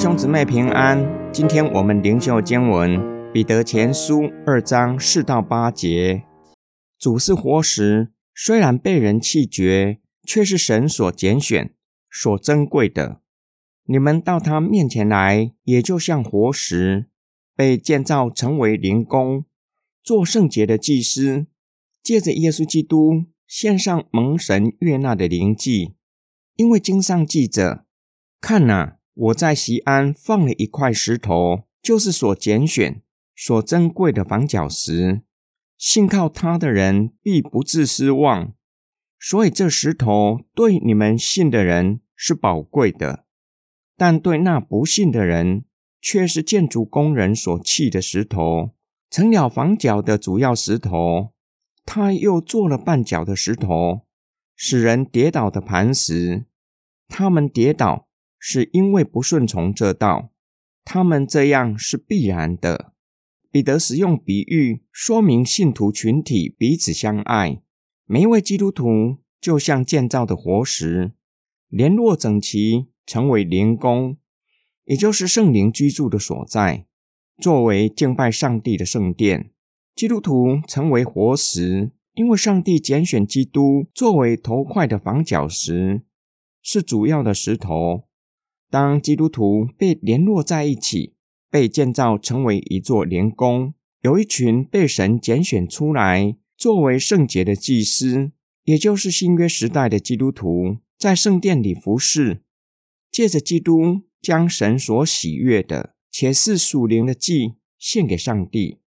兄姊妹平安，今天我们灵修经文彼得前书二章四到八节。主是活石，虽然被人弃绝，却是神所拣选、所珍贵的。你们到他面前来，也就像活石，被建造成为灵宫，做圣洁的祭司，借着耶稣基督献上蒙神悦纳的灵祭。因为经上记着，看哪。我在西安放了一块石头，就是所拣选、所珍贵的房角石。信靠他的人必不致失望。所以这石头对你们信的人是宝贵的，但对那不信的人却是建筑工人所弃的石头，成了房角的主要石头。他又做了绊脚的石头，使人跌倒的磐石。他们跌倒。是因为不顺从这道，他们这样是必然的。彼得使用比喻说明信徒群体彼此相爱，每一位基督徒就像建造的活石，联络整齐，成为灵宫，也就是圣灵居住的所在，作为敬拜上帝的圣殿。基督徒成为活石，因为上帝拣选基督作为头块的房角石，是主要的石头。当基督徒被联络在一起，被建造成为一座联宫，有一群被神拣选出来作为圣洁的祭司，也就是新约时代的基督徒，在圣殿里服侍，借着基督将神所喜悦的且是属灵的祭献给上帝。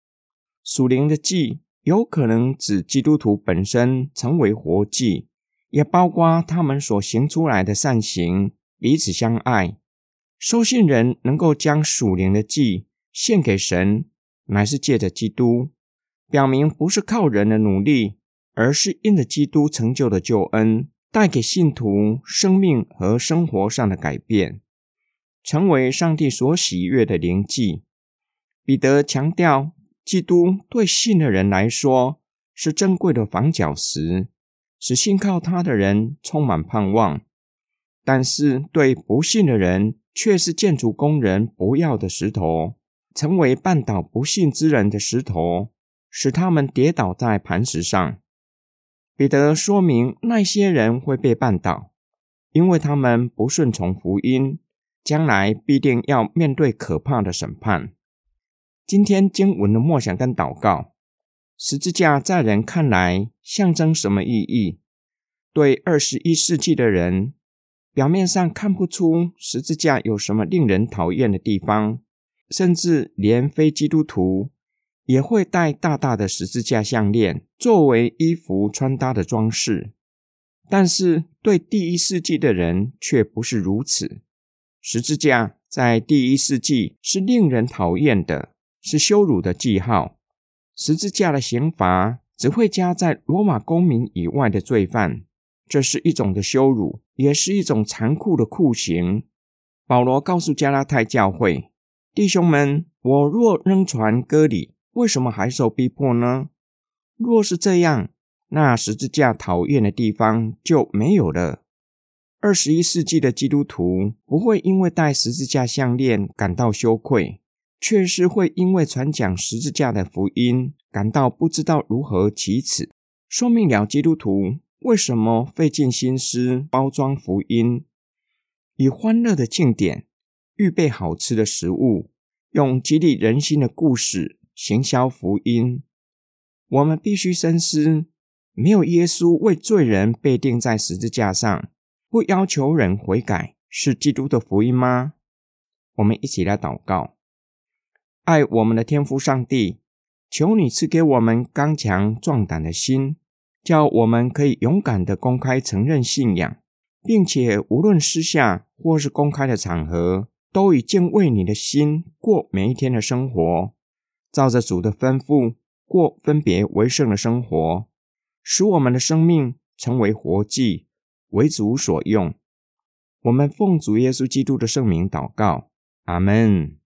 属灵的祭有可能指基督徒本身成为活祭，也包括他们所行出来的善行。彼此相爱，收信人能够将属灵的祭献给神，乃是借着基督，表明不是靠人的努力，而是因着基督成就的救恩，带给信徒生命和生活上的改变，成为上帝所喜悦的灵祭。彼得强调，基督对信的人来说是珍贵的房角石，使信靠他的人充满盼望。但是对不信的人，却是建筑工人不要的石头，成为绊倒不信之人的石头，使他们跌倒在磐石上。彼得说明那些人会被绊倒，因为他们不顺从福音，将来必定要面对可怕的审判。今天经文的默想跟祷告，十字架在人看来象征什么意义？对二十一世纪的人。表面上看不出十字架有什么令人讨厌的地方，甚至连非基督徒也会戴大大的十字架项链作为衣服穿搭的装饰。但是对第一世纪的人却不是如此。十字架在第一世纪是令人讨厌的，是羞辱的记号。十字架的刑罚只会加在罗马公民以外的罪犯。这是一种的羞辱，也是一种残酷的酷刑。保罗告诉加拉太教会弟兄们：“我若扔传割礼，为什么还受逼迫呢？若是这样，那十字架讨厌的地方就没有了。”二十一世纪的基督徒不会因为戴十字架项链感到羞愧，却是会因为传讲十字架的福音感到不知道如何启齿，说明了基督徒。为什么费尽心思包装福音，以欢乐的庆典预备好吃的食物，用激励人心的故事行销福音？我们必须深思：没有耶稣为罪人被钉在十字架上，不要求人悔改，是基督的福音吗？我们一起来祷告：爱我们的天父上帝，求你赐给我们刚强壮胆的心。叫我们可以勇敢的公开承认信仰，并且无论私下或是公开的场合，都以敬畏你的心过每一天的生活，照着主的吩咐过分别为圣的生活，使我们的生命成为活祭，为主所用。我们奉主耶稣基督的圣名祷告，阿门。